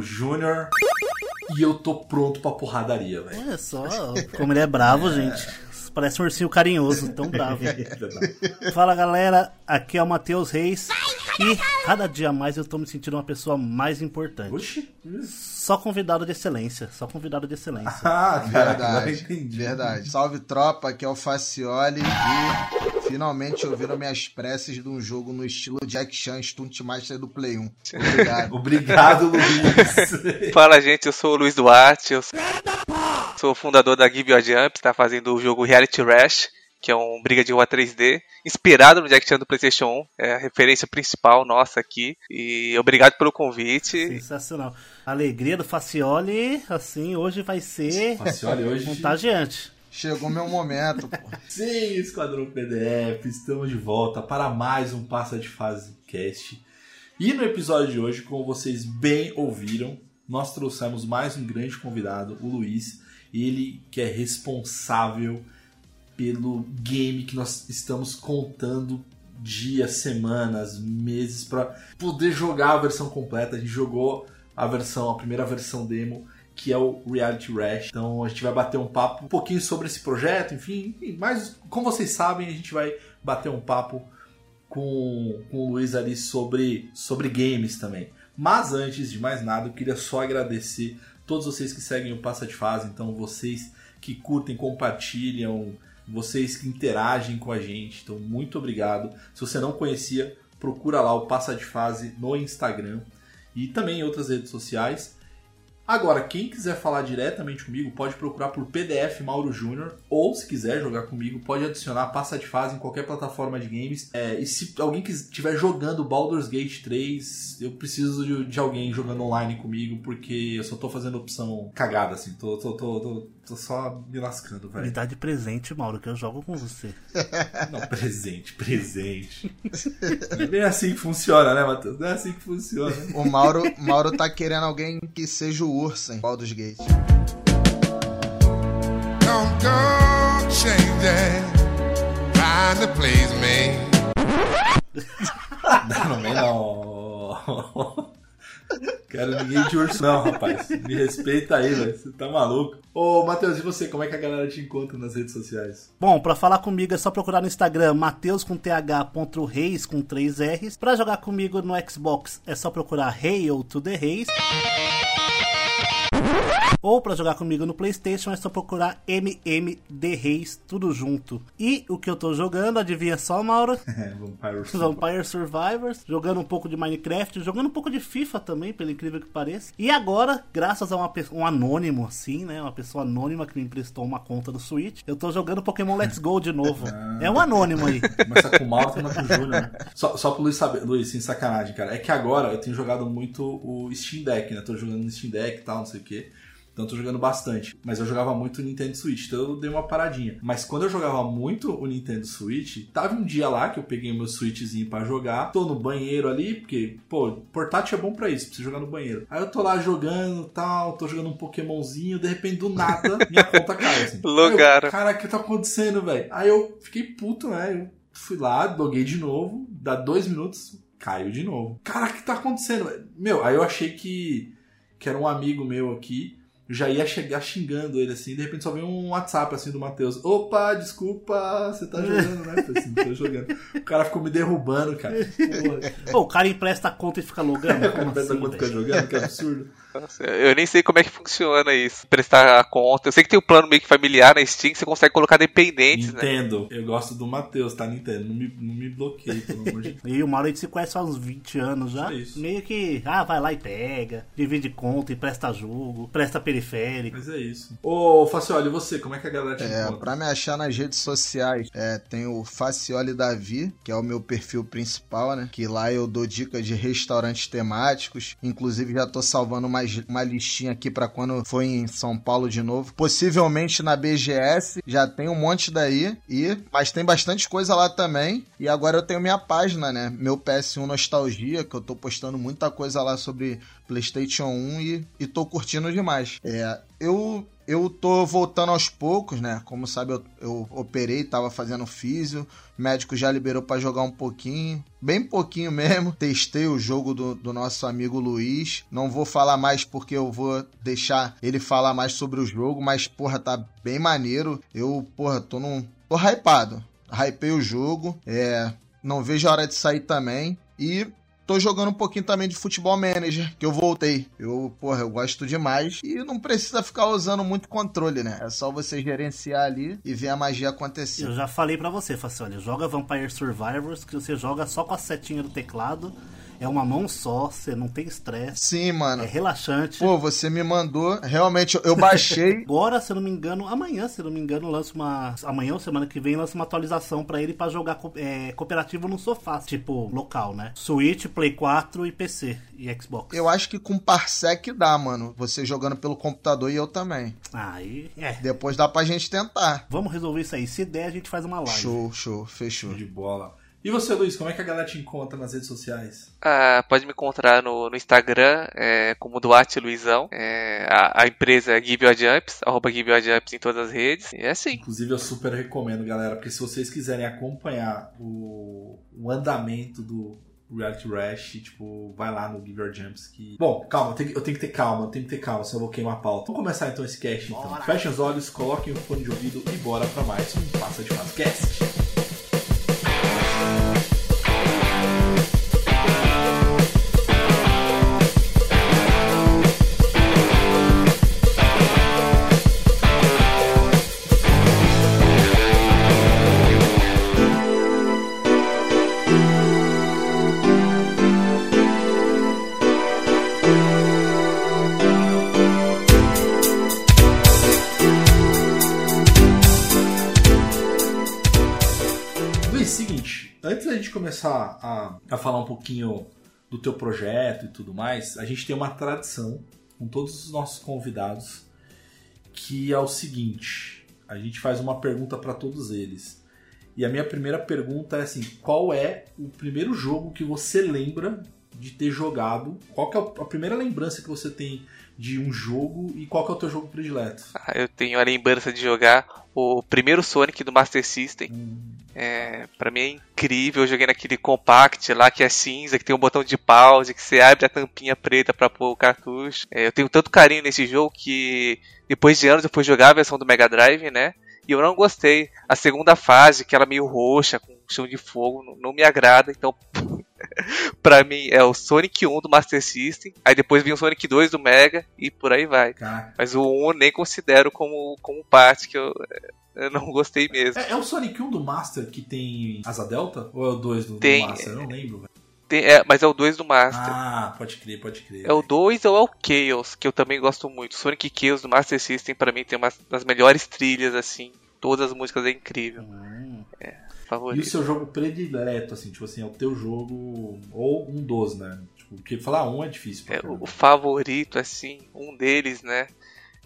É Júnior e eu tô pronto pra porradaria, velho. Olha só como ele é bravo, gente. Parece um ursinho carinhoso, tão bravo. Fala galera, aqui é o Matheus Reis. E cada dia mais eu tô me sentindo uma pessoa mais importante. Oxi. Só convidado de excelência, só convidado de excelência. Ah, Verdade, entendi. verdade. Salve tropa, aqui é o Facioli e finalmente ouviram minhas preces de um jogo no estilo Jack Chan Stunt Master do Play 1. Obrigado. Obrigado, Luiz. Fala gente, eu sou o Luiz Duarte, eu sou o fundador da Give Your Jump, está fazendo o jogo Reality Rush, que é um briga de rua 3D, inspirado no Jack Chan do PlayStation 1, é a referência principal nossa aqui. E obrigado pelo convite. Sensacional. A alegria do Facioli, assim, hoje vai ser Facioli, hoje- contagiante. Chegou meu momento, pô. Sim, Esquadrão PDF, estamos de volta para mais um Passa de Fase Cast. E no episódio de hoje, como vocês bem ouviram, nós trouxemos mais um grande convidado, o Luiz, ele que é responsável pelo game que nós estamos contando dias, semanas, meses para poder jogar a versão completa. A gente jogou a versão, a primeira versão demo, que é o Reality Rash. Então a gente vai bater um papo um pouquinho sobre esse projeto, enfim, mas como vocês sabem, a gente vai bater um papo com, com o Luiz ali sobre, sobre games também. Mas antes de mais nada, eu queria só agradecer todos vocês que seguem o Passa de Fase, então vocês que curtem, compartilham, vocês que interagem com a gente. Então, muito obrigado. Se você não conhecia, procura lá o Passa de Fase no Instagram e também em outras redes sociais. Agora, quem quiser falar diretamente comigo, pode procurar por PDF Mauro Júnior, ou se quiser jogar comigo, pode adicionar Passa de Fase em qualquer plataforma de games. É, e se alguém estiver jogando Baldur's Gate 3, eu preciso de, de alguém jogando online comigo, porque eu só tô fazendo opção cagada, assim, tô, tô, tô, tô, tô só me lascando, Me velho. dá de presente, Mauro, que eu jogo com você. Não, presente, presente. Não é bem assim que funciona, né, Matheus? Não é assim que funciona. O Mauro, Mauro tá querendo alguém que seja o Ursa em Baldur's Gate. Don't go changing, trying to please me. Não, não não. Quero ninguém de urso não, rapaz. Me respeita aí, velho. Você tá maluco. Ô, Matheus, e você? Como é que a galera te encontra nas redes sociais? Bom, pra falar comigo é só procurar no Instagram Mateus com th.reis com 3 R's. Pra jogar comigo no Xbox é só procurar Hail to the Reis. Ou pra jogar comigo no PlayStation é só procurar MMD Reis, tudo junto. E o que eu tô jogando, adivinha só, Mauro? É, Vampire Vampire Survivors, jogando um pouco de Minecraft, jogando um pouco de FIFA também, pelo incrível que pareça. E agora, graças a uma um anônimo, assim, né? Uma pessoa anônima que me emprestou uma conta do Switch, eu tô jogando Pokémon Let's Go de novo. É um anônimo aí. Começa com o Mauro, termina com o Júnior. né? Só, só pro Luiz saber, Luiz, sem sacanagem, cara. É que agora eu tenho jogado muito o Steam Deck, né? Tô jogando no Steam Deck e tal, não sei o quê. Então eu tô jogando bastante. Mas eu jogava muito o Nintendo Switch, então eu dei uma paradinha. Mas quando eu jogava muito o Nintendo Switch, tava um dia lá que eu peguei o meu Switchzinho pra jogar. Tô no banheiro ali, porque, pô, portátil é bom pra isso, pra você jogar no banheiro. Aí eu tô lá jogando tal, tô jogando um Pokémonzinho, de repente do nada minha conta cai assim. Eu, Cara, o que tá acontecendo, velho? Aí eu fiquei puto, né? Eu fui lá, loguei de novo, dá dois minutos, Caiu de novo. Cara, o que tá acontecendo? Meu, aí eu achei que, que era um amigo meu aqui. Já ia chegar xingando ele assim, de repente só veio um WhatsApp assim do Matheus. Opa, desculpa, você tá jogando, né? Eu assim, tô jogando. O cara ficou me derrubando, cara. Porra. Pô, o cara empresta a conta e fica logando. O cara Como pensa assim, quanto fica velho? jogando, que absurdo. Nossa, Eu nem sei como é que funciona isso. Prestar a conta. Eu sei que tem um plano meio que familiar na Steam que você consegue colocar dependentes, né? Nintendo, eu gosto do Matheus, tá, Nintendo? Não me, não me bloqueie, pelo amor de Deus. E o Mauro a gente se conhece há uns 20 anos já. Isso. Meio que, ah, vai lá e pega, divide conta, empresta jogo, presta periférico. Mas é isso. Ô, Facioli, e você, como é que a galera te É, encontra? pra me achar nas redes sociais, é, tem o Facioli Davi, que é o meu perfil principal, né? Que lá eu dou dicas de restaurantes temáticos. Inclusive, já tô salvando uma, uma listinha aqui pra quando for em São Paulo de novo. Possivelmente na BGS, já tem um monte daí. E, mas tem bastante coisa lá também. E agora eu tenho minha página, né? Meu PS1 Nostalgia, que eu tô postando muita coisa lá sobre PlayStation 1 e, e tô curtindo demais. É, eu eu tô voltando aos poucos, né? Como sabe, eu, eu operei, tava fazendo físio. O médico já liberou pra jogar um pouquinho. Bem pouquinho mesmo. Testei o jogo do, do nosso amigo Luiz. Não vou falar mais porque eu vou deixar ele falar mais sobre o jogo. Mas, porra, tá bem maneiro. Eu, porra, tô num. tô hypado. Hypei o jogo. É. Não vejo a hora de sair também. E tô jogando um pouquinho também de futebol manager, que eu voltei. Eu, porra, eu gosto demais. E não precisa ficar usando muito controle, né? É só você gerenciar ali e ver a magia acontecer. Eu já falei pra você, Facioli, joga Vampire Survivors, que você joga só com a setinha do teclado. É uma mão só, você não tem estresse, Sim, mano. é relaxante. Pô, você me mandou. Realmente, eu- eu baixei. Agora, se eu não me engano, amanhã, se eu não me engano, lança uma. Amanhã ou semana que vem lança uma atualização pra ele pra jogar co- é, cooperativo no sofá, tipo, local, né? Switch, Play 4 e PC e Xbox. Eu acho que com Parsec dá, mano. Você jogando pelo computador e eu também. Aí, é. Depois dá pra gente tentar. Vamos resolver isso aí. Se der, a gente faz uma live. Show, show, fechou. De bola. E você, Luiz, como é que a galera te encontra nas redes sociais? Ah, pode me encontrar no, no Instagram é, como Duarte Luizão. É, a, a empresa é Give Your Jumps, arroba Give Your Jumps em todas as redes. E é assim. Inclusive, eu super recomendo, galera, porque se vocês quiserem acompanhar o, o andamento do Reality Rash, tipo, vai lá no Give Your Jumps que... Bom, calma, eu tenho, que- eu tenho que ter calma, eu tenho que ter calma, senão eu vou queimar a pauta. Vamos começar então esse cast, então. Fechem os olhos, coloquem o fone de ouvido e bora pra mais um Passa de Fase Cast. Antes da gente começar a, a falar um pouquinho do teu projeto e tudo mais, a gente tem uma tradição com todos os nossos convidados que é o seguinte: a gente faz uma pergunta para todos eles. E a minha primeira pergunta é assim: qual é o primeiro jogo que você lembra de ter jogado? Qual é a primeira lembrança que você tem de um jogo e qual é o teu jogo predileto? Ah, Eu tenho a lembrança de jogar o primeiro Sonic do Master System. É, pra mim é incrível. Eu joguei naquele compact lá que é cinza, que tem um botão de pause, que você abre a tampinha preta pra pôr o cartucho. É, eu tenho tanto carinho nesse jogo que depois de anos eu fui jogar a versão do Mega Drive, né? E eu não gostei. A segunda fase, que ela meio roxa, com chão de fogo, não, não me agrada. Então, pra mim é o Sonic 1 do Master System. Aí depois vem o Sonic 2 do Mega e por aí vai. Mas o 1 eu nem considero como, como parte que eu, eu não gostei mesmo. É, é o Sonic 1 do Master que tem asa delta? Ou é o 2 do, do Tem. Master? Eu não lembro, velho. Tem- é, mas é o 2 do Master. Ah, pode crer, pode crer. É o 2 ou é o Chaos, que eu também gosto muito. Sonic Chaos do Master System pra mim tem uma das melhores trilhas, assim. Todas as músicas é incrível. Hum, E o Favorito. seu jogo predileto, assim, tipo assim, é o teu jogo. Ou um dos, né? Tipo, porque falar um é difícil. É, o favorito, assim, um deles, né?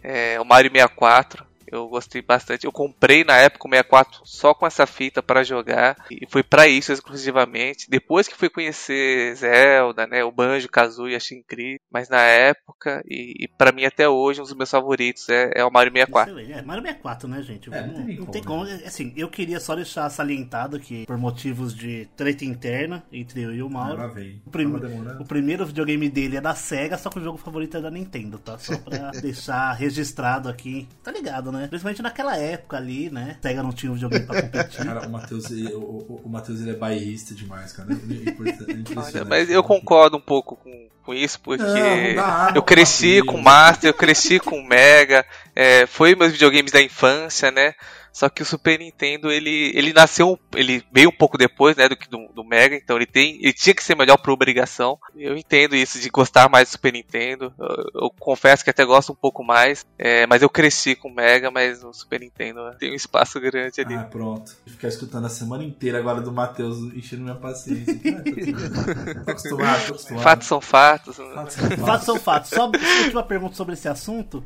É o Mario 64. Eu gostei bastante. Eu comprei na época o 64 só com essa fita para jogar e foi para isso exclusivamente. Depois que fui conhecer Zelda, né, o Banjo, Kazooie, achei incrível, mas na época e, e para mim até hoje um dos meus favoritos é, é o Mario 64. Excelente. É, Mario 64, né, gente? É, não não, tem não como, como. Assim, eu queria só deixar salientado que, por motivos de treta interna entre eu e o Mauro, vem. o, prim- o primeiro videogame dele é da SEGA, só que o jogo favorito é da Nintendo, tá? Só pra deixar registrado aqui. Tá ligado, né? Principalmente naquela época ali, né? SEGA não tinha um videogame pra competir. Cara, o Matheus, o, o, o Matheus ele é bairrista demais, cara. É impressionante. Olha, mas eu concordo um pouco com, com isso, porque Não, não eu cresci com. Master, eu cresci com Mega, é, foi meus videogames da infância, né? Só que o Super Nintendo, ele, ele nasceu, ele veio um pouco depois, né, do que do, do Mega, então ele tem, ele tinha que ser melhor por obrigação. Eu entendo isso de gostar mais do Super Nintendo. Eu, eu confesso que até gosto um pouco mais, é, mas eu cresci com o Mega, mas o Super Nintendo tem um espaço grande ali. Ah, pronto. Vou ficar escutando a semana inteira agora do Matheus enchendo minha paciência. Ah, tô, acostumado, tô acostumado. Fatos são fatos. né? Fatos são fatos. Fatos são fatos. Só uma última pergunta sobre esse assunto.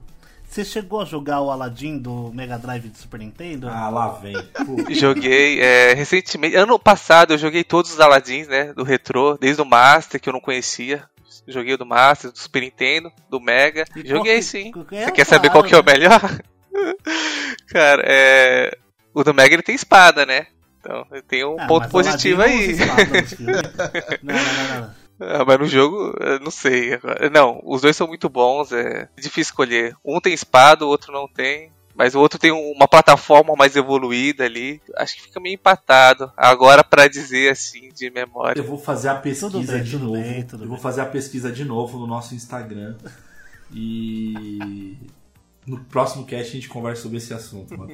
Você chegou a jogar o Aladdin do Mega Drive do Super Nintendo? Ah, lá vem. Joguei é, recentemente, ano passado eu joguei todos os Aladdins, né, do retrô, desde o Master que eu não conhecia. Joguei o do Master, do Super Nintendo, do Mega. E Joguei que- sim. qual que Você é? quer saber qual que é o melhor? Cara, é. O do Mega ele tem espada, né? Então tem um Ah, ponto positivo aí. não. Não, não, não, Ah, mas no jogo, eu não sei. agora. Não, os dois são muito bons, é difícil escolher. Um tem espada, o outro não tem. Mas o outro tem um- uma plataforma mais evoluída ali. Acho que fica meio empatado. Agora, pra dizer assim, de memória. eu vou fazer a pesquisa Tudo bem, de tudo novo. bem, tudo eu vou bem. fazer a pesquisa de novo no nosso Instagram. E no próximo cast a gente conversa sobre esse assunto.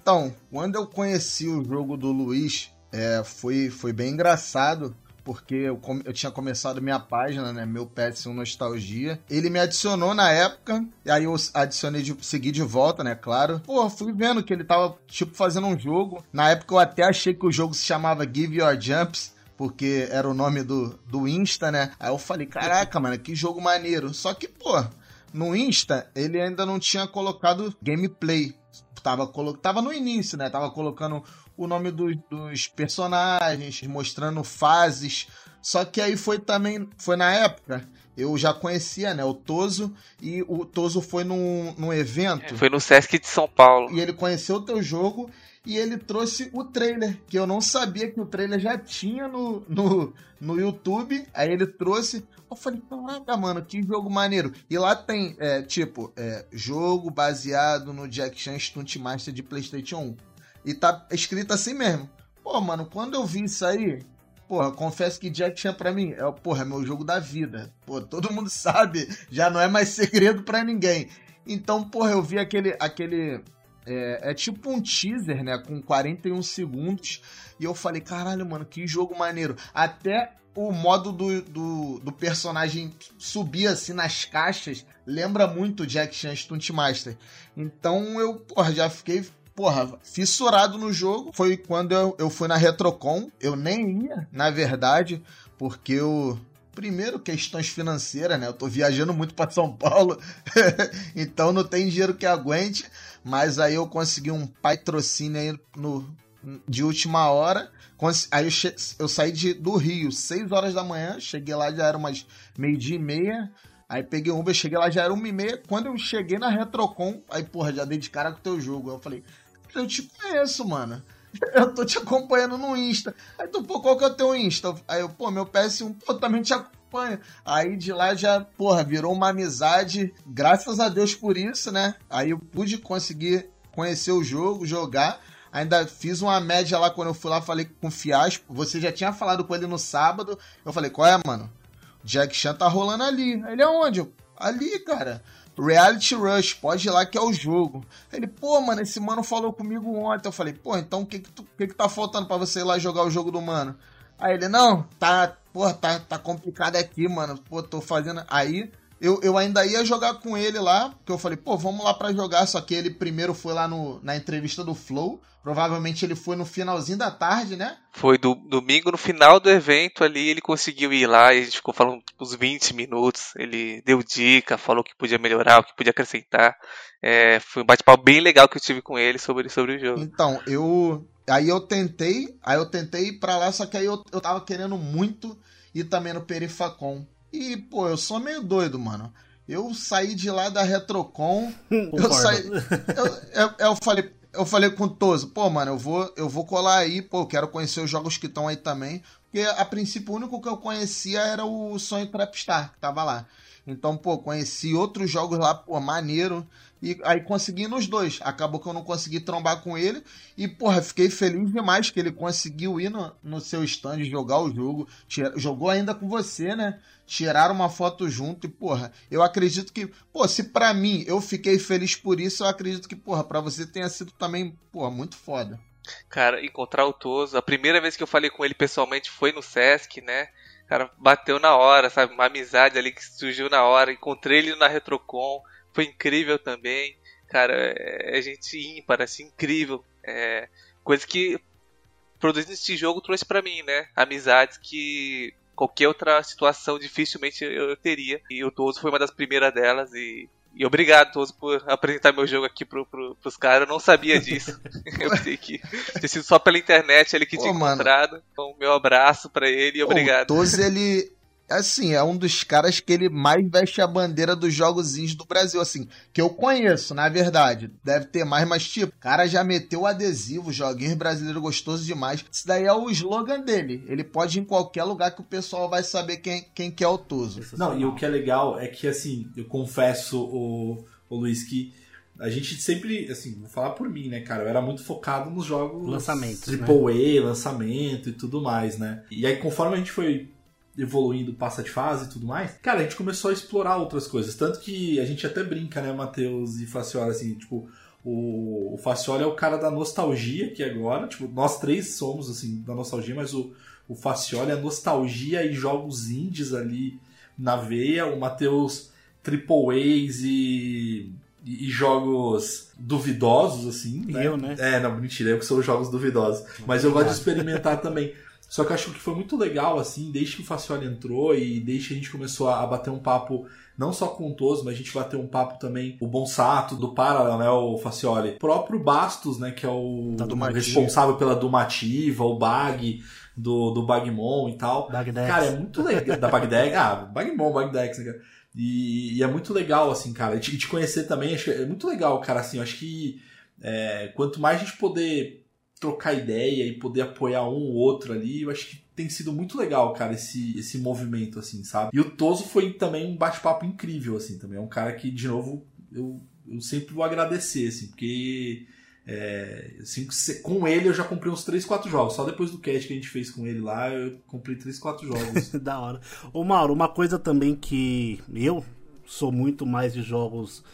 Então, quando eu conheci o jogo do Luiz, é, foi, foi bem engraçado, porque eu, eu tinha começado minha página, né? Meu PS1 Nostalgia. Ele me adicionou na época, e aí eu adicionei de segui de volta, né? Claro. Pô, fui vendo que ele tava, tipo, fazendo um jogo. Na época eu até achei que o jogo se chamava Give Your Jumps. Porque era o nome do, do Insta, né? Aí eu falei, caraca, mano, que jogo maneiro. Só que, pô, no Insta, ele ainda não tinha colocado gameplay. Tava, colo... tava no início, né? Tava colocando o nome do- dos personagens, mostrando fases. Só que aí foi também, foi na época, eu já conhecia, né? O Toso, e o Toso foi num, num evento. Foi no Sesc de São Paulo. E ele conheceu o teu jogo e ele trouxe o trailer, que eu não sabia que o trailer já tinha no, no, no YouTube. Aí ele trouxe. Eu falei, caraca, mano, que jogo maneiro. E lá tem, é, tipo, é, jogo baseado no Jack Chan Stunt Master de PlayStation 1. E tá escrito assim mesmo. Pô, mano, quando eu vi isso aí, porra, confesso que Jack Chan pra mim é, porra, é meu jogo da vida. Pô, todo mundo sabe, já não é mais segredo pra ninguém. Então, porra, eu vi aquele, aquele é, é tipo um teaser, né? Com 41 segundos. E eu falei, caralho, mano, que jogo maneiro. Até o modo do, do, do personagem subir assim nas caixas lembra muito Jack Chan Stunt Master. Então eu, porra, já fiquei. Porra, fissurado no jogo. Foi quando eu, eu fui na Retrocon. Eu nem ia, na verdade, porque eu. Primeiro, questões financeiras, né? Eu tô viajando muito para São Paulo, então não tem dinheiro que aguente. Mas aí eu consegui um patrocínio aí no, de última hora. Aí eu, che- eu saí de, do Rio, 6 horas da manhã. Cheguei lá, já era umas meio-dia e meia. Aí peguei um Uber, cheguei lá, já era uma e meia. Quando eu cheguei na Retrocon, aí, porra, já dei de cara com o teu jogo. Aí eu falei, eu te conheço, mano. Eu tô te acompanhando no Insta. Aí tu, pô, qual que é o teu Insta? Aí eu, pô, meu PS1, pô, também te acompanho. Aí de lá já, porra, virou uma amizade. Graças a Deus por isso, né? Aí eu pude conseguir conhecer o jogo, jogar. Ainda fiz uma média lá quando eu fui lá, falei com o Fiasco. Você já tinha falado com ele no sábado. Eu falei, qual é, mano? Jack Chan tá rolando ali. Ele é onde? Ali, cara. Reality Rush, pode ir lá que é o jogo. Ele, pô, mano, esse mano falou comigo ontem. Eu falei, pô, então o que que, tu- que que tá faltando pra você ir lá jogar o jogo do mano? Aí ele, não, tá, porra, tá, tá complicado aqui, mano. Pô, tô fazendo. Aí eu, eu ainda ia jogar com ele lá, porque eu falei, pô, vamos lá pra jogar. Só que ele primeiro foi lá no, na entrevista do Flow. Provavelmente ele foi no finalzinho da tarde, né? Foi do, domingo, no final do evento ali, ele conseguiu ir lá e a gente ficou falando uns 20 minutos. Ele deu dica, falou o que podia melhorar, o que podia acrescentar. É, foi um bate-papo bem legal que eu tive com ele sobre, sobre o jogo. Então, eu. Aí eu tentei, aí eu tentei ir pra lá, só que aí eu, eu tava querendo muito ir também no Perifacom. E, pô, eu sou meio doido, mano. Eu saí de lá da Retrocon. eu saí. Eu, eu, eu falei, eu falei com o Toso, pô, mano, eu vou, eu vou colar aí, pô, eu quero conhecer os jogos que estão aí também. Porque a princípio o único que eu conhecia era o Sonho Trapstar, que tava lá. Então, pô, conheci outros jogos lá, pô, maneiro. E aí consegui nos dois. Acabou que eu não consegui trombar com ele. E, porra, fiquei feliz demais que ele conseguiu ir no, no seu stand jogar o jogo. Tira- Jogou ainda com você, né? Tiraram uma foto junto e, porra, eu acredito que, pô, se pra mim eu fiquei feliz por isso, eu acredito que, porra, pra você tenha sido também, porra, muito foda. Cara, encontrar o Toso. A primeira vez que eu falei com ele pessoalmente foi no Sesc, né? Cara, bateu na hora, sabe? Uma amizade ali que surgiu na hora. Encontrei ele na Retrocon. Foi incrível também. Cara, é, é gente ímpar, assim, incrível. É, coisa que produzindo esse jogo trouxe pra mim, né? Amizades que qualquer outra situação dificilmente eu teria. E o Toso foi uma das primeiras delas e. E obrigado, Toso, por apresentar meu jogo aqui pro, pro, pros caras. Eu não sabia disso. eu pensei que tinha sido só pela internet ele que tinha mano. encontrado. Então, meu abraço pra ele e obrigado. O ele. Assim, é um dos caras que ele mais veste a bandeira dos jogos indies do Brasil, assim, que eu conheço, na verdade. Deve ter mais, mas tipo, o cara já meteu o adesivo, joguinho brasileiro gostoso demais. Isso daí é o slogan dele. Ele pode ir em qualquer lugar que o pessoal vai saber quem, quem que é o Tozo. Não, e o que é legal é que, assim, eu confesso, o, o Luiz, que a gente sempre, assim, vou falar por mim, né, cara? Eu era muito focado nos jogos Lançamentos, Triple A, lançamento e tudo mais, né? E aí, conforme a gente foi evoluindo, passa de fase e tudo mais, cara, a gente começou a explorar outras coisas. Tanto que a gente até brinca, né, Matheus e Faciola, assim, tipo, o, o Faciola é o cara da nostalgia aqui agora. Tipo, nós três somos, assim, da nostalgia, mas o, o Faciola é nostalgia e jogos indies ali na veia. O Matheus Triple A's e, e, jogos duvidosos, assim. E eu, né? É, não, mentira, eu que sou os jogos duvidosos. Mas eu gosto de experimentar também. Só que eu acho que foi muito legal, assim, desde que o Faciola entrou e desde que a gente começou a, bater um papo, não só com o Toso, mas a gente bateu um papo também, o Bonsato, do Parallel, né, o Facioli. O próprio Bastos, né, que é o responsável pela Dumativa, o Bag, do, do Bagmon e tal. Bagdex. Cara, é muito legal. da Bagdex, ah, Bagmon, Bagdex, né, cara? E, e é muito legal, assim, cara. E te, te conhecer também, acho que é muito legal, cara, assim, eu acho que é, quanto mais a gente poder trocar ideia e poder apoiar um ou outro ali, eu acho que tem sido muito legal, cara, esse, esse movimento, assim, sabe? E o Toso foi também um bate-papo incrível, assim, também. É um cara que, de novo, eu, eu sempre vou agradecer, assim, porque é, assim, com ele eu já comprei uns 3, 4 jogos. Só depois do cast que a gente fez com ele lá, eu comprei 3, 4 jogos. da hora. Ô Mauro, uma coisa também que eu sou muito mais de jogos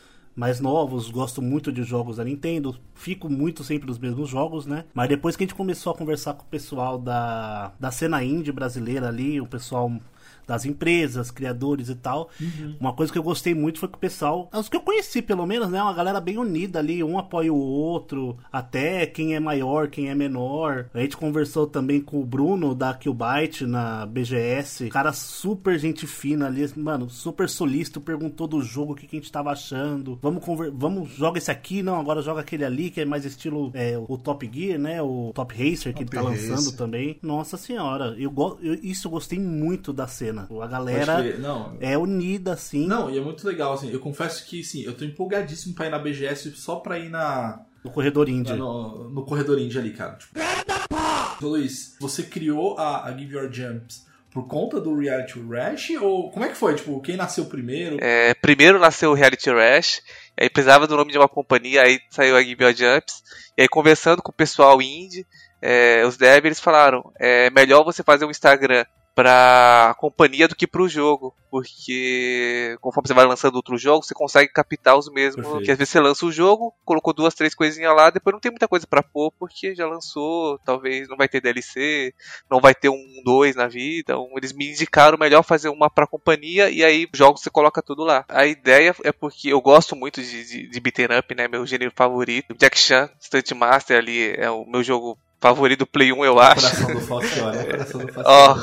mais novos, gosto muito de jogos da Nintendo, fico muito sempre nos mesmos jogos, né? Mas depois que a gente começou a conversar com o pessoal da, da cena indie brasileira ali, o pessoal das empresas, criadores e tal. Uma coisa que eu gostei muito foi que o pessoal, os que eu conheci pelo menos, né, uma galera bem unida ali, um apoia o outro, até quem é maior, quem é menor. A gente conversou também com o Bruno da Killbyte na BGS, cara super gente fina ali, mano, super solícito, perguntou do jogo o que, que a gente tava achando. Vamos conver vamos joga esse aqui, não, agora joga aquele ali que é mais estilo é, o Top Gear, né, o Top Racer que ele Top tá lançando também. Nossa senhora, eu, go eu isso eu gostei muito da cena. A galera não, é unida, assim, não, e é muito legal, assim. Eu confesso que, sim, eu tô empolgadíssimo pra ir na BGS só pra ir na, no corredor indie. no, no corredor indie ali, cara. Tipo, Luiz, você criou a, a Give Your Jumps por conta do Reality Rash? Ou como é que foi? Tipo, quem nasceu primeiro? É, primeiro nasceu o Reality Rash, aí precisava do nome de uma companhia, aí saiu a Give Your Jumps, e aí conversando com o pessoal indie, é, os devs eles falaram, é melhor você fazer um Instagram pra companhia do que pro jogo. Porque conforme você vai lançando outro jogo, você consegue captar os mesmos. Perfeito. Que às vezes você lança o jogo, colocou duas, três coisinhas lá, depois não tem muita coisa pra pôr, porque já lançou, talvez não vai ter DLC, não vai ter um 2 na vida. Então, eles me indicaram melhor fazer uma pra companhia e aí jogos você coloca tudo lá. A ideia é porque eu gosto muito de, de, de beaten up, né? Meu gênero favorito. Jack Chan, Stunt Master ali é o meu jogo favorito do Play 1, eu acho. Coração do Falcione, é coração do Ó,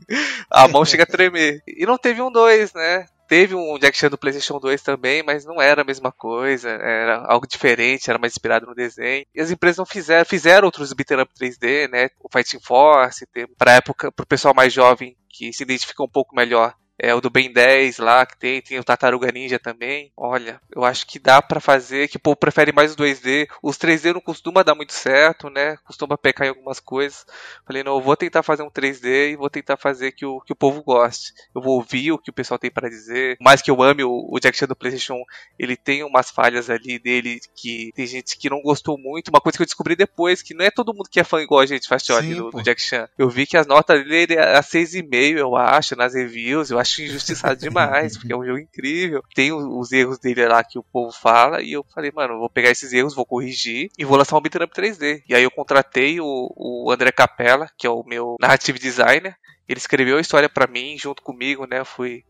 a mão chega a tremer. E não teve um 2, né? Teve um Jack Chan do PlayStation 2 também, mas não era a mesma coisa, era algo diferente, era mais inspirado no desenho. E as empresas não fizeram, fizeram outros beat'em up 3D, né? O Fighting Force, pra época, pro pessoal mais jovem que se identifica um pouco melhor. É o do Ben 10 lá que tem, tem o Tartaruga Ninja também. Olha, eu acho que dá pra fazer, que o povo prefere mais o 2D. Os 3D não costuma dar muito certo, né? Costuma pecar em algumas coisas. Falei, não, eu vou tentar fazer um 3D e vou tentar fazer que o, que o povo goste. Eu vou ouvir o que o pessoal tem pra dizer. Mais que eu ame o, o Jack Chan do PlayStation 1, ele tem umas falhas ali dele que tem gente que não gostou muito. Uma coisa que eu descobri depois, que não é todo mundo que é fã igual a gente faz Sim, do, do Jack Chan. Eu vi que as notas dele é a 6,5, eu acho, nas reviews. Eu acho injustiçado demais, porque é um jogo incrível. Tem os erros dele lá que o povo fala, e eu falei, mano, vou pegar esses erros, vou corrigir e vou lançar um beat'em up 3D. E aí eu contratei o, o André Capella, que é o meu narrative designer. Ele escreveu a história pra mim, junto comigo, né? Fui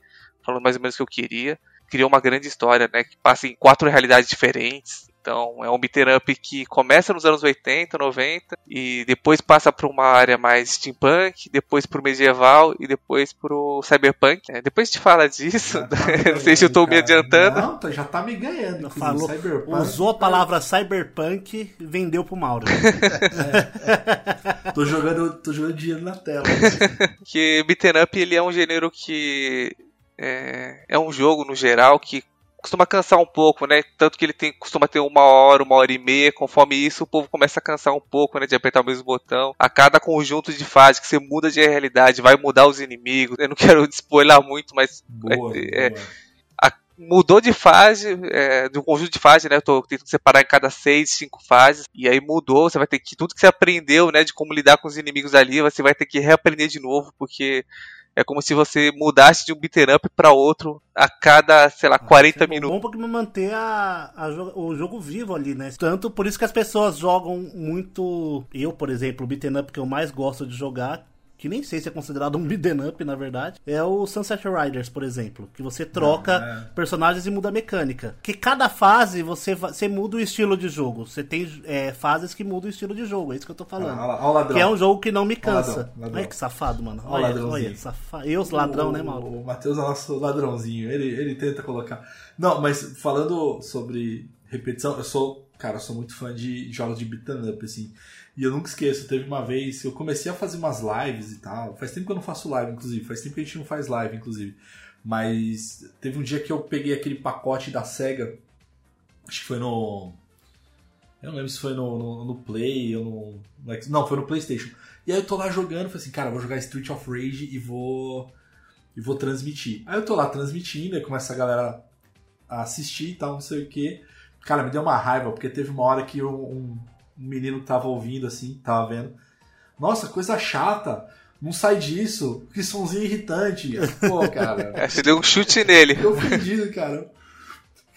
falando mais ou menos o que eu queria. Criou uma grande história, né? Que passa em quatro realidades diferentes. Então, é um beat'em up que começa nos anos 80, 90 e depois passa para uma área mais steampunk, depois pro medieval e depois pro cyberpunk. né? Depois a gente fala disso. Tá Não sei se eu tô me adiantando. Não, tá- já tá me ganhando. Falou, Cyberpunk, usou a palavra cyberpunk e vendeu pro Mauro. Tô jogando, tô jogando dinheiro na tela. que beat'em up ele é um gênero que é, é um jogo no geral que costuma cansar um pouco, né? Tanto que ele tem, costuma ter uma hora, uma hora e meia. Conforme isso, o povo começa a cansar um pouco, né? De apertar o mesmo botão. A cada conjunto de fase que você muda de realidade, vai mudar os inimigos. Eu não quero spoiler muito, mas Boa, é, boa. mudou de fase, é, de um conjunto de fase, né? Eu tô tentando separar em cada seis, cinco fases. E aí mudou, você vai ter que. Tudo que você aprendeu, né, de como lidar com os inimigos ali, você vai ter que reaprender de novo, porque é como se você mudasse de um beat'em up pra outro a cada, sei lá, 40 É bom- minutos. Bom porque manter a, a o jogo vivo ali, né? Tanto por isso que as pessoas jogam muito. Eu, por exemplo, o beat'em up que eu mais gosto de jogar. Que nem sei se é considerado um beat'em up, na verdade. É o Sunset Riders, por exemplo. Que você troca Ah, personagens e muda a mecânica. Que cada fase você, você muda o estilo de jogo. Você tem é, fases que mudam o estilo de jogo. É isso que eu tô falando. Ah, olha olha o que é um jogo que não me o cansa. ladrão, ladrão. Olha que safado, mano. O Olha, olha, safado. Eu, os ladrão, né, Mauro? O Matheus é o nosso ladrãozinho. Ele, ele tenta colocar. Não, mas falando sobre repetição, eu sou. Cara, eu sou muito fã de jogos de beat'em up, assim. E eu nunca esqueço, teve uma vez, eu comecei a fazer umas lives e tal. Faz tempo que eu não faço live, inclusive. Faz tempo que a gente não faz live, inclusive. Mas teve um dia que eu peguei aquele pacote da SEGA. Acho que foi no. Eu não lembro se foi no, no, no Play ou no, no Não, foi no PlayStation. E aí eu tô lá jogando, falei assim, cara, vou jogar Street of Rage e vou. E vou transmitir. Aí eu tô lá transmitindo, aí começa a galera a assistir e tal, não sei o que. Cara, me deu uma raiva, porque teve uma hora que um, um- um menino tava ouvindo assim, tava vendo. Nossa, coisa chata. Não sai disso. Que somzinho irritante. Pô, cara. É, você deu um chute nele. Fiquei ofendido, cara.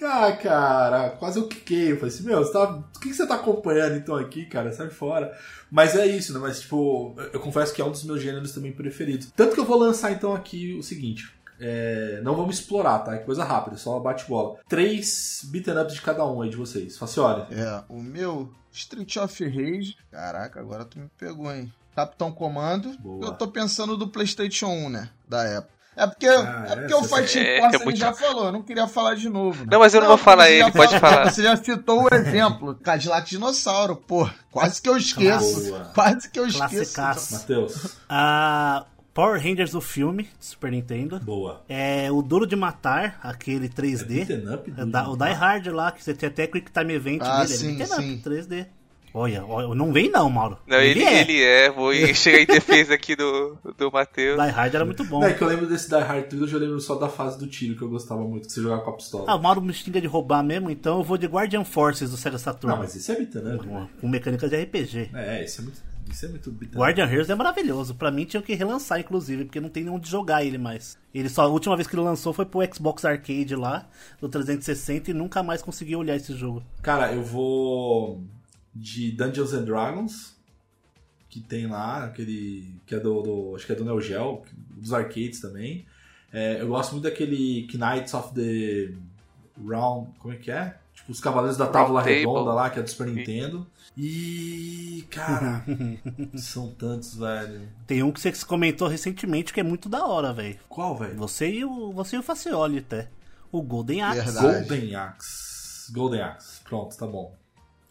Ah, cara, quase eu quiquei. Eu falei assim, meu, você tá... o que que você tá acompanhando então aqui, cara? Sai fora. Mas é isso, né? Mas, tipo, eu confesso que é um dos meus gêneros também preferidos. Tanto que eu vou lançar então aqui o seguinte. É, não vamos explorar, tá? É coisa rápida, só bate bola. Três beaten ups de cada um aí de vocês. Faça olha. É, o meu Street of Rage. Caraca, agora tu me pegou, hein? Capitão Comando. Boa. Eu tô pensando do PlayStation 1, né? Da época. É porque, Ah, é porque o Fighting é- Force é ele muito- já falou, eu não queria falar de novo. né? Não, mas eu não vou falar ele, pode falou- falar. Você já citou o exemplo, Cadillac Dinossauro, pô. Quase que eu esqueço. Boa. Quase que eu esqueço. Matheus. A Power Rangers, o filme, Super Nintendo. Boa. É o Duro de Matar, aquele 3D. beaten up? É da- o Die Hard lá, que você tem até Quick Time Event Ah, dele. sim, é sim. up, 3D. Olha, olha, não vem não, Mauro. Não, ele, é. ele é. Vou chegar em defesa aqui do, do Matheus. Die Hard era muito bom. Não, é que eu lembro desse Die Hard 3, eu já lembro só da fase do tiro que eu gostava muito, que você jogava com a pistola. Ah, o Mauro me xinga de roubar mesmo, então eu vou de Guardian Forces do Sega Saturn. Não, mas esse é up, né? Com mecânicas de RPG. É, esse é muito. Isso é muito up. Guardian Heroes é maravilhoso. Pra mim tinha que relançar, inclusive, porque não tem onde jogar ele mais. Ele só, a última vez que ele lançou foi pro Xbox Arcade lá, do 360, e nunca mais consegui olhar esse jogo. Cara, eu vou de Dungeons and Dragons, que tem lá, aquele. que é do. do- acho que é do Neo Geo, dos arcades também. É, eu gosto muito daquele Knights of the Round. Como é que é? Tipo, os Cavaleiros da Távola. Redonda lá, que é do Super Nintendo. E. Cara, são tantos, velho. Tem um que você comentou recentemente que é muito da hora, velho. Qual, velho? Você e o, você e o Facioli até. O Golden Axe. Verdade. Golden Axe. Golden Axe. Pronto, tá bom.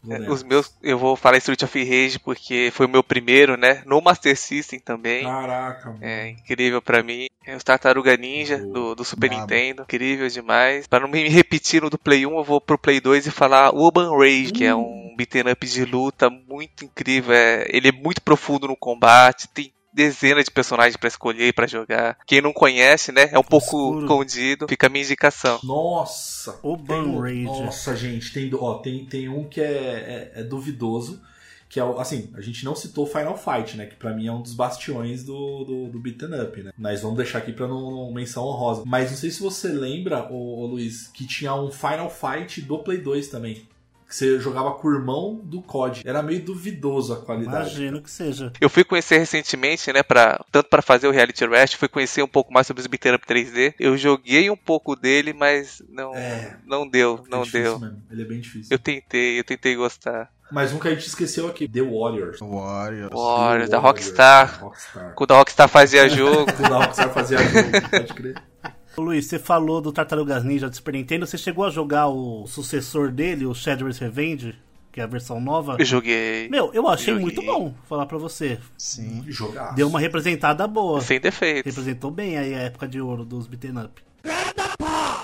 É, Os meus, eu vou falar Street of Rage porque foi o meu primeiro, né? No Master System também. Caraca, mano. É incrível pra mim. É os Tartaruga Ninja do, do Super Brabo. Nintendo. Incrível demais. Pra não me repetir no do Play 1, eu vou pro Play 2 e falar Urban Rage, que é um beat'em up de luta muito incrível. É, ele é muito profundo no combate. Tem dezenas de personagens pra escolher e pra jogar. Quem não conhece, né? É um pouco Escuro. escondido. Fica a minha indicação. Nossa! Tem um- Rage. Nossa, gente, tem, ó, tem, tem um que é, é, é duvidoso. Que é o. Assim, a gente não citou Final Fight, né? Que pra mim é um dos bastiões do, do, do beaten up, né? Mas vamos deixar aqui pra não, não menção honrosa. Mas não sei se você lembra, ô, ô Luiz, que tinha um Final Fight do Play 2 também. Que você jogava com o irmão do COD. Era meio duvidoso a qualidade. Imagino que seja. Eu fui conhecer recentemente, né, pra, tanto para fazer o Reality Rush, fui conhecer um pouco mais sobre os beat'em up 3D. Eu joguei um pouco dele, mas não, É. não deu, É não difícil deu. Mesmo. Ele é bem difícil. Eu tentei, eu tentei gostar. Mas um que a gente esqueceu aqui: The Warriors. Warriors. Warriors, da Rockstar. Rockstar. Quando a Rockstar fazia jogo, Quando a Rockstar fazia jogo, pode crer. Ô, Luiz, você falou do Tartarugas Ninja do Super Nintendo. Você chegou a jogar o sucessor dele, o Shadow's Revenge, que é a versão nova? eu joguei Meu, eu achei Joguei. muito bom, falar pra você. Sim. Jogar. Deu uma representada boa. sem defeitos. Representou bem aí a época de ouro dos beaten up.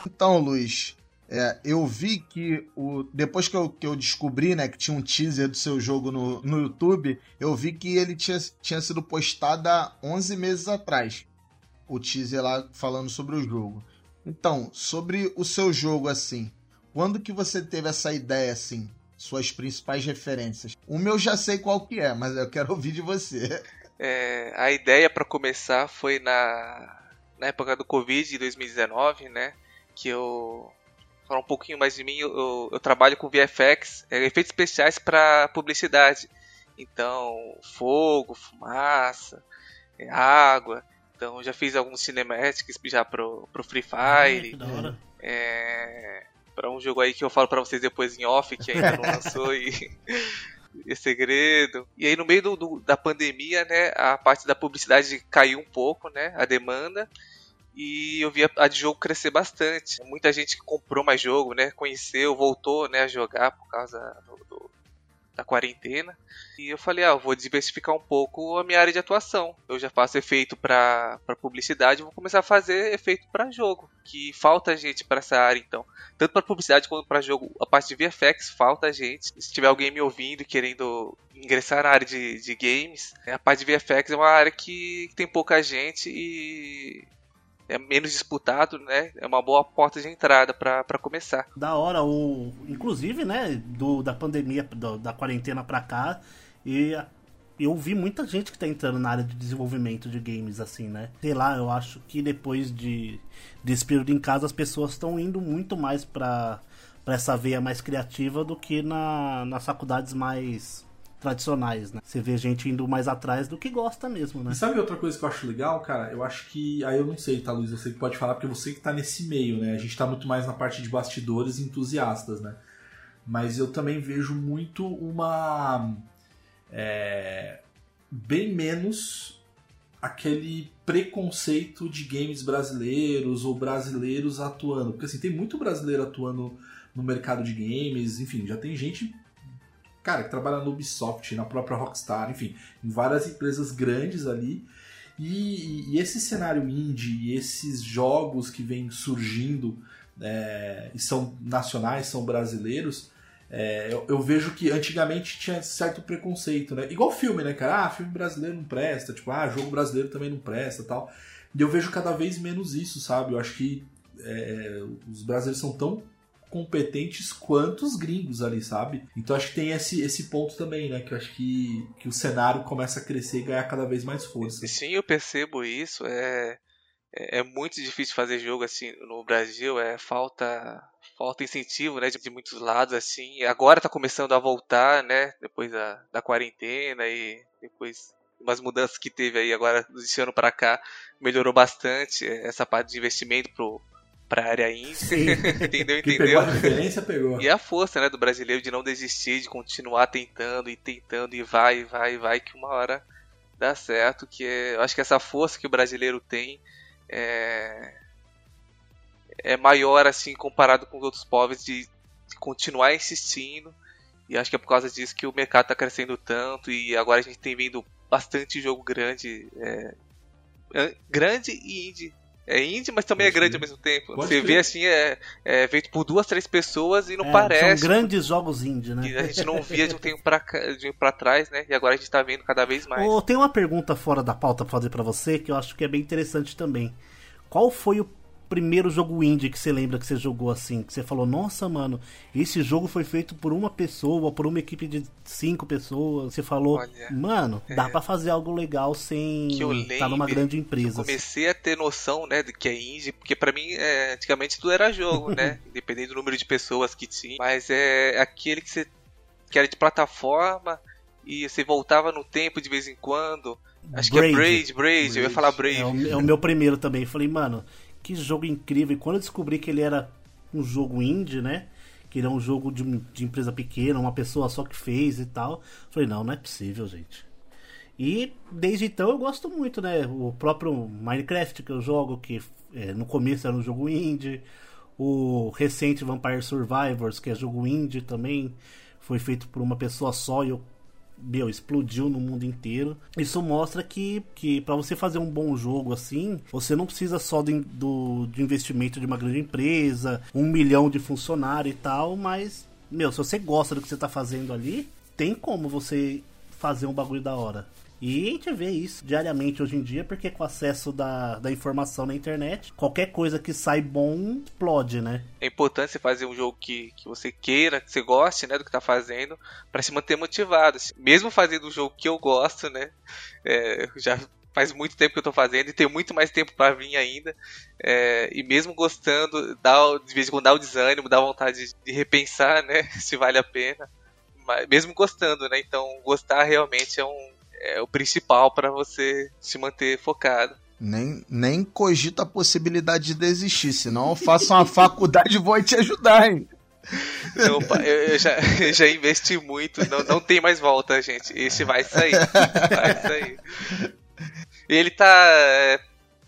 Então, Luiz, é, eu vi que o, depois que eu, que eu descobri né, que tinha um teaser do seu jogo no, no YouTube, eu vi que ele tinha, tinha sido postado há 11 meses atrás. O teaser lá falando sobre o jogo. Então, sobre o seu jogo assim, quando que você teve essa ideia assim? Suas principais referências. O meu já sei qual que é, mas eu quero ouvir de você. É, a ideia pra começar foi na, na época do Covid de 2019, né? Que eu. Falar um pouquinho mais de mim, eu, eu- trabalho com VFX, é, efeitos especiais pra publicidade. Então, fogo, fumaça, é, água. Então, já fiz alguns cinematics já pro, pro Free Ah, Fire. que da hora. É, para um jogo aí que eu falo pra vocês depois em off, que ainda não lançou e é segredo. E aí no meio do, do- da pandemia, né, a parte da publicidade caiu um pouco, né, a demanda. E eu vi a, a de jogo crescer bastante. Muita gente que comprou mais jogo, né, conheceu, voltou, né, a jogar por causa da quarentena. E eu falei, ah, eu vou diversificar um pouco a minha área de atuação. Eu já faço efeito para publicidade, vou começar a fazer efeito para jogo, que falta gente para essa área então. Tanto para publicidade quanto para jogo, a parte de VFX falta gente. Se tiver alguém me ouvindo querendo ingressar na área de, de games, a parte de VFX é uma área que tem pouca gente e é menos disputado, né? É uma boa porta de entrada para começar. Da hora, o. Inclusive, né, do, da pandemia, do- da quarentena pra cá, e eu vi muita gente que tá entrando na área de desenvolvimento de games, assim, né? Sei lá, eu acho que depois de desse período em casa, as pessoas estão indo muito mais pra essa veia mais criativa do que na, nas faculdades mais tradicionais, né? Você vê gente indo mais atrás do que gosta mesmo, né? E sabe outra coisa que eu acho legal, cara? Eu acho que. Aí eu não sei, tá, Luiz? Você que pode falar, porque você que tá nesse meio, né? A gente tá muito mais na parte de bastidores e entusiastas, né? Mas eu também vejo muito uma. é, bem menos aquele preconceito de games brasileiros ou brasileiros atuando. Porque assim, tem muito brasileiro atuando no mercado de games, enfim, já tem gente. Cara, que trabalha no Ubisoft, na própria Rockstar, enfim, em várias empresas grandes ali. E, e esse cenário indie esses jogos que vêm surgindo é, e são nacionais, são brasileiros, é, eu, eu vejo que antigamente tinha certo preconceito, né? Igual filme, né, cara? Ah, filme brasileiro não presta, tipo, ah, jogo brasileiro também não presta tal. E eu vejo cada vez menos isso, sabe? Eu acho que é, os brasileiros são tão competentes quanto os gringos ali, sabe? Então acho que tem esse, esse ponto também, né? Que eu acho que, que o cenário começa a crescer e ganhar cada vez mais força. Sim, eu percebo isso. É, é é muito difícil fazer jogo assim no Brasil. É falta falta incentivo, né, de, de muitos lados assim. Agora tá começando a voltar, né, depois da, da quarentena e depois umas mudanças que teve aí agora desse ano para cá melhorou bastante essa parte de investimento pro para área indie. entendeu? Entendeu? pegou a referência, pegou. E a força, né, do brasileiro de não desistir, de continuar tentando e tentando e vai, e vai, e vai, que uma hora dá certo. Que é, eu acho que essa força que o brasileiro tem é, é maior, assim, comparado com os outros povos, de, de continuar insistindo. E acho que é por causa disso que o mercado está crescendo tanto e agora a gente tem vindo bastante jogo grande, é, grande e indie. É indie, mas também é grande ao mesmo tempo. Pode Você crer. vê assim, é, é feito por duas, três pessoas e não É, parece. São grandes jogos indie, né? E a gente não via de um tempo pra, de um pra trás, né? E agora a gente tá vendo cada vez mais. Ô, tem uma pergunta fora da pauta pra fazer pra você que eu acho que é bem interessante também. Qual foi o primeiro jogo indie que você lembra que você jogou assim? Que você falou, nossa, mano, esse jogo foi feito por uma pessoa, por uma equipe de cinco pessoas. Você falou, Olha, mano, dá é. pra fazer algo legal sem estar numa lembre, grande Eu empresa. comecei a ter noção, né, do que é indie, porque pra mim, é, antigamente tudo era jogo, né? Independente do número de pessoas que tinha. Mas é aquele que você que era de plataforma e você voltava no tempo de vez em quando. Acho que é Braid, Braid, eu ia falar Braid. É o, é o meu primeiro também. Falei, mano, que jogo incrível. E quando eu descobri que ele era um jogo indie, né? Que ele é um jogo de, de empresa pequena, uma pessoa só que fez e tal. Falei, não, não é possível, gente. E desde então eu gosto muito, né? O próprio Minecraft que eu jogo, que é, no começo era um jogo indie. O recente Vampire Survivors, que é jogo indie também, foi feito por uma pessoa só e eu meu, explodiu no mundo inteiro. Isso mostra que, que para você fazer um bom jogo assim, você não precisa só do, do, de investimento de uma grande empresa, um milhão de funcionários e tal, mas, meu, se você gosta do que você tá fazendo ali, tem como você fazer um bagulho da hora. E a gente vê isso diariamente hoje em dia, porque com acesso da, da informação na internet, qualquer coisa que sai bom explode, né? É importante você fazer um jogo que, que você queira, que você goste, né, do que tá fazendo, pra se manter motivado. Mesmo fazendo um jogo que eu gosto, né, é, já faz muito tempo que eu tô fazendo e tenho muito mais tempo pra vir ainda. é, e mesmo gostando, dá, de vez em quando dá o desânimo, dá vontade de, de repensar, né, se vale a pena. Mas, mesmo gostando, né, então gostar realmente é, um, é o principal pra você se manter focado. Nem, nem cogita a possibilidade de desistir, senão eu faço uma faculdade e vou te ajudar, hein? Não, pa- eu, eu já, eu já investi muito, não, não tem mais volta, gente. Esse vai sair. Vai sair. Ele tá. é,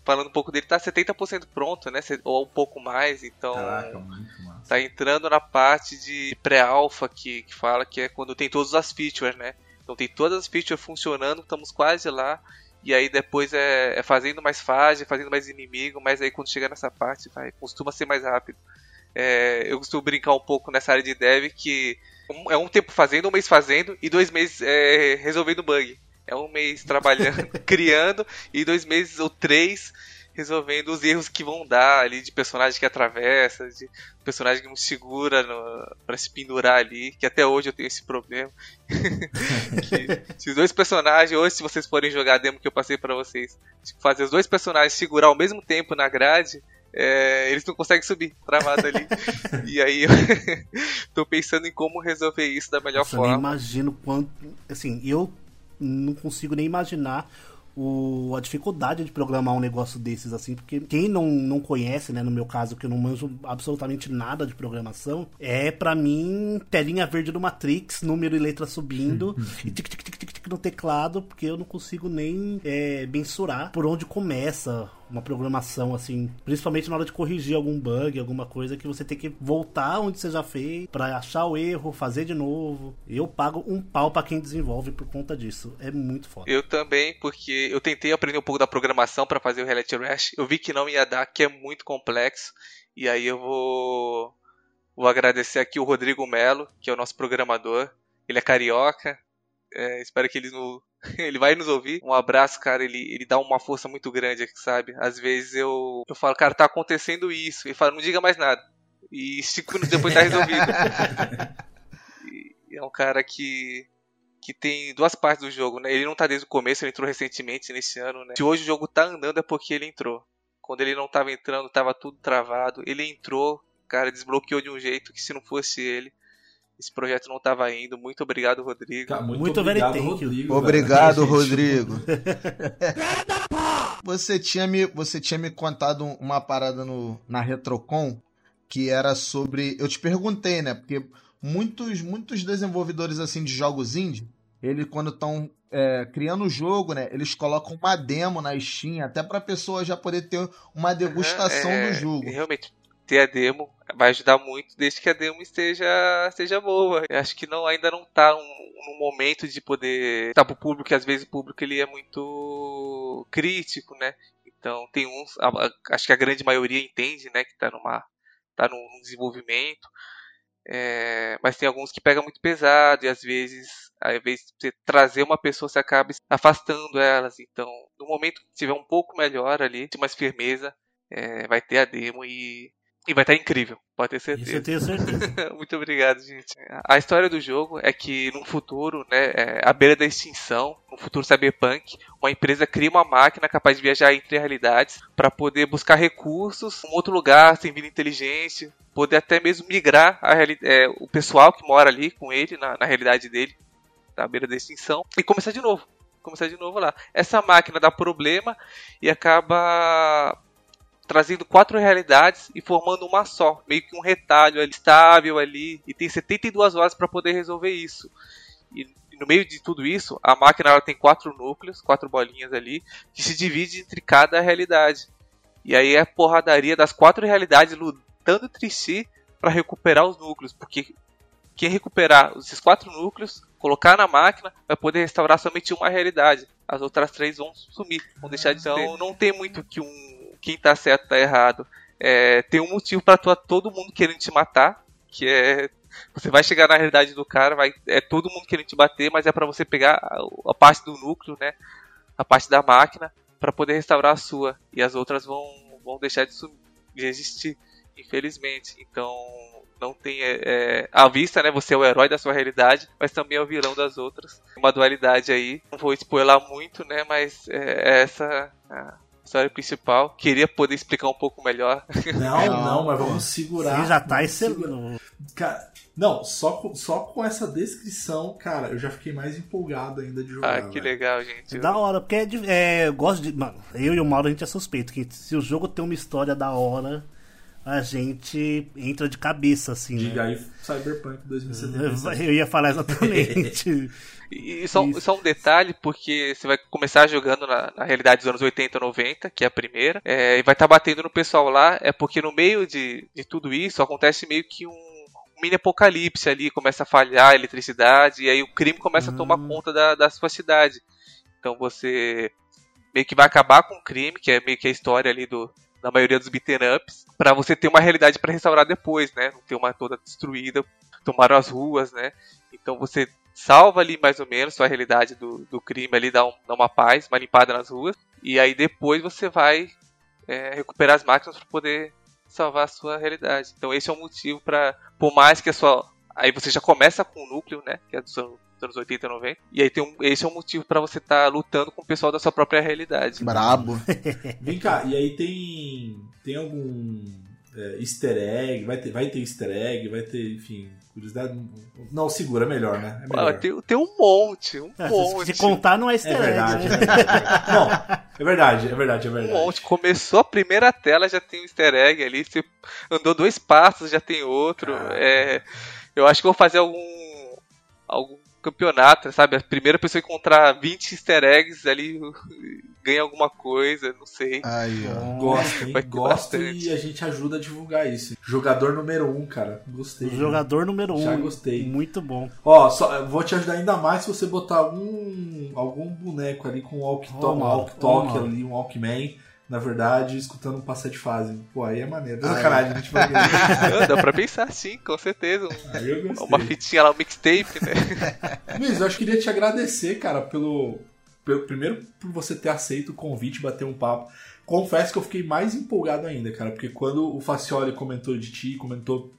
Falando um pouco dele, tá 70% pronto, né? Ou um pouco mais, então. Caraca, muito massa. Tá entrando na parte de pré-alpha que, que fala que é quando tem todas as features, né? Então tem todas as features funcionando, estamos quase lá. E aí depois é, é fazendo mais fase, fazendo mais inimigo, mas aí quando chega nessa parte vai, costuma ser mais rápido. É, eu costumo brincar um pouco nessa área de dev que é um tempo fazendo, um mês fazendo e dois meses é, resolvendo bug. É um mês trabalhando, criando e dois meses ou três resolvendo os erros que vão dar ali de personagem que atravessa, de personagem que não segura no, pra se pendurar ali, que até hoje eu tenho esse problema. que, se os dois personagens, hoje se vocês forem jogar a demo que eu passei pra vocês, se fazer os dois personagens segurar ao mesmo tempo na grade, é, eles não conseguem subir, travado ali. e aí eu tô pensando em como resolver isso da melhor Nossa, eu nem forma. imagino quanto. Assim, eu não consigo nem imaginar o, a dificuldade de programar um negócio desses, assim, porque quem não, não conhece, né, no meu caso, que eu não manjo absolutamente nada de programação, é pra mim telinha verde do Matrix, número e letra subindo, e tic, tic, tic, tic, tic no teclado, porque eu não consigo nem é, mensurar por onde começa uma programação assim, principalmente na hora de corrigir algum bug, alguma coisa que você tem que voltar onde você já fez pra achar o erro, fazer de novo. Eu pago um pau pra quem desenvolve por conta disso. É muito foda. Eu também, porque eu tentei aprender um pouco da programação para fazer o Reality Rash. Eu vi que não ia dar, que é muito complexo. E aí eu vou, vou agradecer aqui o Rodrigo Melo, que é o nosso programador. Ele é carioca. É, espero que ele, no, ele vai nos ouvir. Um abraço, cara. Ele, ele dá uma força muito grande aqui, sabe? Às vezes eu, eu falo, cara, tá acontecendo isso. Ele fala, não diga mais nada. e cinco minutos depois tá resolvido. é um cara que que tem duas partes do jogo, né? Ele não tá desde o começo, ele entrou recentemente nesse ano, né? Se hoje o jogo tá andando é porque ele entrou. Quando ele não tava entrando, tava tudo travado. Ele entrou, cara, desbloqueou de um jeito que se não fosse ele, esse projeto não tava indo. Muito obrigado, Rodrigo. Cara, muito, Muito obrigado. Rodrigo. Obrigado, velho. Rodrigo. você, tinha me, você tinha me contado uma parada no, na Retrocon que era sobre. Eu te perguntei, né? Porque muitos, muitos desenvolvedores assim de jogos indie, eles quando estão criando o jogo, né? Eles colocam uma demo na Steam, até pra pessoa já poder ter uma degustação É, do jogo. Realmente, ter a demo vai ajudar muito, desde que a demo esteja, esteja boa. Eu acho que não, ainda não tá um, momento de poder estar pro público, que às vezes o público ele é muito crítico, né? Então tem uns, a- a- acho que a grande maioria entende, né, que tá numa tá num num desenvolvimento. É, mas tem alguns que pegam muito pesado e às vezes, ao invés de trazer uma pessoa, você acaba afastando elas. Então, no momento que tiver um pouco melhor ali, de mais firmeza, é, vai ter a demo e, e vai estar incrível, pode ter Isso eu certeza. tenho certeza. Muito obrigado, gente. A história do jogo é que num futuro, né, é, à beira da extinção, no futuro cyberpunk, uma empresa cria uma máquina capaz de viajar entre realidades para poder buscar recursos em um outro lugar, sem vida inteligente, poder até mesmo migrar a é, o pessoal que mora ali com ele, na, na realidade dele, à beira da extinção, e começar de novo. Começar de novo lá. Essa máquina dá problema e acaba trazendo quatro realidades e formando uma só, meio que um retalho ali, estável ali, e tem 72 horas para poder resolver isso. E no meio de tudo isso, a máquina ela tem quatro núcleos, quatro bolinhas ali, que se divide entre cada realidade. E aí é a porradaria das quatro realidades lutando entre si para recuperar os núcleos, porque quem recuperar esses quatro núcleos, colocar na máquina, vai poder restaurar somente uma realidade. As outras três vão sumir, vão deixar de Então não tem muito que um quem tá certo tá errado. É, tem um motivo para todo mundo querendo te matar, que é você vai chegar na realidade do cara, vai é todo mundo querendo te bater, mas é para você pegar a, a parte do núcleo, né? A parte da máquina para poder restaurar a sua e as outras vão vão deixar de, sumir, de existir, infelizmente. Então não tem é, é, à vista, né? Você é o herói da sua realidade, mas também é o vilão das outras. Uma dualidade aí. Não vou spoiler muito, né? Mas é, é essa história principal. Queria poder explicar um pouco melhor. Não, não, mas vamos segurar. Sim, já tá excelente. Cara, não, só com, só com essa descrição, cara, eu já fiquei mais empolgado ainda de jogar. ah, que velho. legal, gente. É da hora, porque é, de- é, eu gosto de. Mano, eu e o Mauro a gente é suspeito que se o jogo tem uma história da hora, a gente entra de cabeça, assim. Diga Né? aí Cyberpunk 2077. Eu ia falar exatamente. E só, Isso. só um detalhe, porque você vai começar jogando na, na realidade dos anos 80 90, que é a primeira, é, e vai estar batendo no pessoal lá, é porque no meio de, de tudo isso acontece meio que um, mini apocalipse ali, começa a falhar a eletricidade, e aí o crime começa a tomar Hum. conta da, da sua cidade. Então você meio que vai acabar com o crime, que é meio que a história ali do, da maioria dos beaten ups, pra você ter uma realidade pra restaurar depois, né? Não ter uma toda destruída, tomaram as ruas, né? Então você salva ali mais ou menos sua realidade do, do crime ali, dá, um- dá uma paz, uma limpada nas ruas, e aí depois você vai é, recuperar as máquinas para poder salvar a sua realidade. Então esse é o motivo para, por mais que a sua, aí você já começa com o núcleo, né, que é anos, dos anos 80 e 90, e aí tem um, esse é o motivo para você estar lutando com o pessoal da sua própria realidade. Brabo. Vem cá, e aí tem. Tem algum é, easter egg? Vai ter, vai ter easter egg? Vai ter, enfim, curiosidade? Não, segura, é melhor, né? É melhor. Ah, tem, tem um monte, um É, monte. se contar, não é É easter egg, verdade, né? né? Não, é verdade, é verdade, é Um verdade. monte. Começou a primeira tela, já tem um easter egg ali. Você andou dois passos, já tem outro. Ah. É, eu acho que vou fazer algum. algum campeonato, sabe? A primeira pessoa a encontrar 20 easter eggs ali ganha alguma coisa, não sei. Aí, ó. Gosto, hein? Gosto bastante. e a gente ajuda a divulgar isso. Jogador número um, cara. Gostei. O jogador número Já um. gostei. Muito bom. Ó, só, vou te ajudar ainda mais se você botar algum, algum boneco ali com um walk Ó, talk, mano, walk ali, um walkman, na verdade, escutando um passe de fase. Pô, aí é maneiro. Ah, Sacanagem, a gente vai ver. Ah, Dá pra pensar sim, com certeza. Um-. Uma fitinha lá, um mixtape, né? Luiz, eu acho que queria te agradecer, cara, pelo, pelo. Primeiro, por você ter aceito o convite, bater um papo. confesso que eu fiquei mais empolgado ainda, cara, porque quando o Facioli comentou de ti, comentou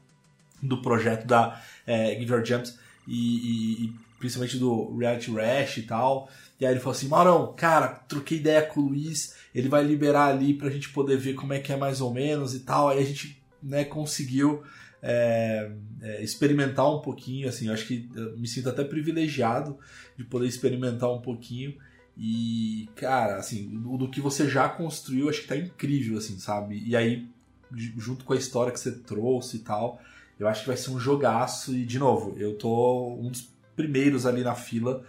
do projeto da é, Give Your Jumps e, e, e principalmente do Reality Rash e tal, e aí ele falou assim, Maurão, cara, troquei ideia com o Luiz, ele vai liberar ali pra gente poder ver como é que é mais ou menos e tal, aí a gente né, conseguiu é, é, experimentar um pouquinho, assim, eu acho que eu me sinto até privilegiado de poder experimentar um pouquinho. E, cara, assim, do, do que você já construiu, acho que tá incrível, assim, sabe? E aí, junto com a história que você trouxe e tal, eu acho que vai ser um jogaço. E, de novo, eu tô um dos primeiros ali na fila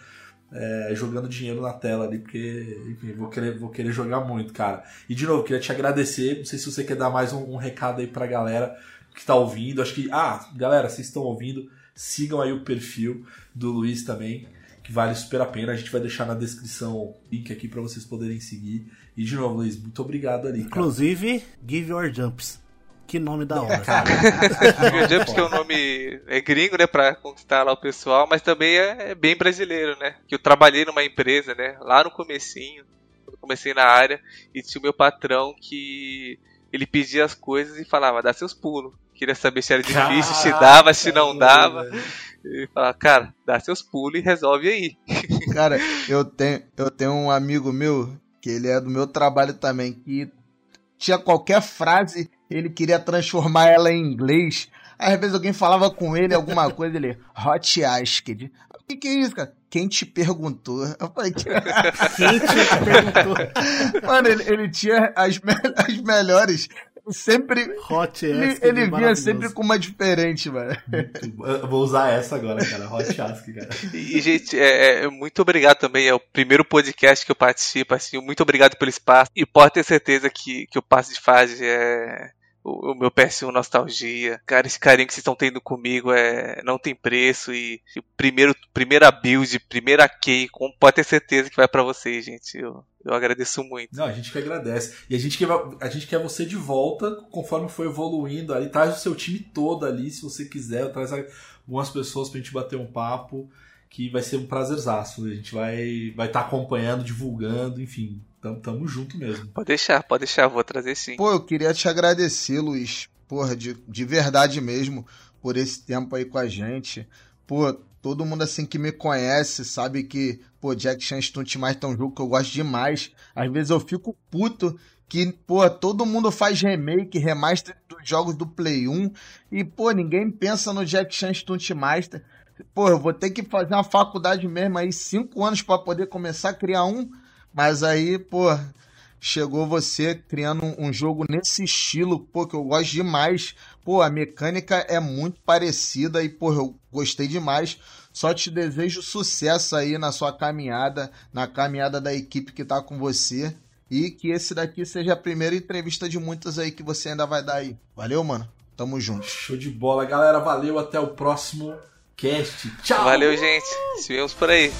é, jogando dinheiro na tela ali, porque, enfim, vou querer, vou querer jogar muito, cara. E de novo, queria te agradecer. Não sei se você quer dar mais um, um recado aí pra galera que tá ouvindo. Acho que, ah, galera, vocês estão ouvindo, sigam aí o perfil do Luiz também, que vale super a pena. A gente vai deixar na descrição o link aqui para vocês poderem seguir. E de novo, Luiz, muito obrigado ali. Cara. Inclusive, Give Your Jumps. Que nome da hora. Give Jumps, que é um nome é gringo, né, pra conquistar lá o pessoal, mas também é, é bem brasileiro, né? Que eu trabalhei numa empresa, né, lá no comecinho, quando comecei na área, e tinha o meu patrão que ele pedia as coisas e falava, dá seus pulos. Queria saber se era difícil, se dava, se não dava. E falava, cara, dá seus pulos e resolve aí. Cara, eu tenho, eu tenho um amigo meu, que ele é do meu trabalho também, que tinha qualquer frase, ele queria transformar ela em inglês. Aí, às vezes alguém falava com ele alguma coisa, ele, hot asked. O que, que é isso, cara? Quem te perguntou? Eu falei, Quem te perguntou? Mano, ele, ele tinha as, me as melhores. Sempre. Hot Ele, Ask, ele vinha maravilhoso. sempre com uma diferente, mano. Eu vou usar essa agora, cara. Hot Ask, cara. E, gente, é, é, muito obrigado também. É o primeiro podcast que eu participo. Assim, muito obrigado pelo espaço. E pode ter certeza que, que o passo de fase é o, meu PS1 nostalgia. Cara, esse carinho que vocês estão tendo comigo é não tem preço. E, e primeiro, primeira build, primeira key, com, pode ter certeza que vai pra vocês, gente. Eu, eu agradeço muito. Não, a gente que agradece. E a gente quer, a gente quer você de volta conforme for evoluindo ali. Traz o seu time todo ali, se você quiser. Traz algumas pessoas pra gente bater um papo. Que vai ser um prazerzaço. A gente vai estar vai tá acompanhando, divulgando, enfim. Tamo, tamo junto mesmo. Pode deixar, pode deixar, vou trazer sim. Pô, eu queria te agradecer, Luiz. Porra, de, de verdade mesmo, por esse tempo aí com a gente. Pô, todo mundo assim que me conhece sabe que, pô, Jack Chan Stunt mais é um jogo que eu gosto demais. Às vezes eu fico puto que, pô, todo mundo faz remake, remaster dos jogos do Play 1 e, pô, ninguém pensa no Jack Chan Stunt Master. Pô, eu vou ter que fazer uma faculdade mesmo aí, cinco anos para poder começar a criar um, mas aí, pô, chegou você criando um, um jogo nesse estilo, pô, que eu gosto demais. Pô, a mecânica é muito parecida e, pô, eu gostei demais. Só te desejo sucesso aí na sua caminhada, na caminhada da equipe que tá com você. E que esse daqui seja a primeira entrevista de muitas aí que você ainda vai dar aí. Valeu, mano? Tamo junto. Show de bola, galera. Valeu. Até o próximo cast. Tchau. Valeu, gente. Se vemos por aí.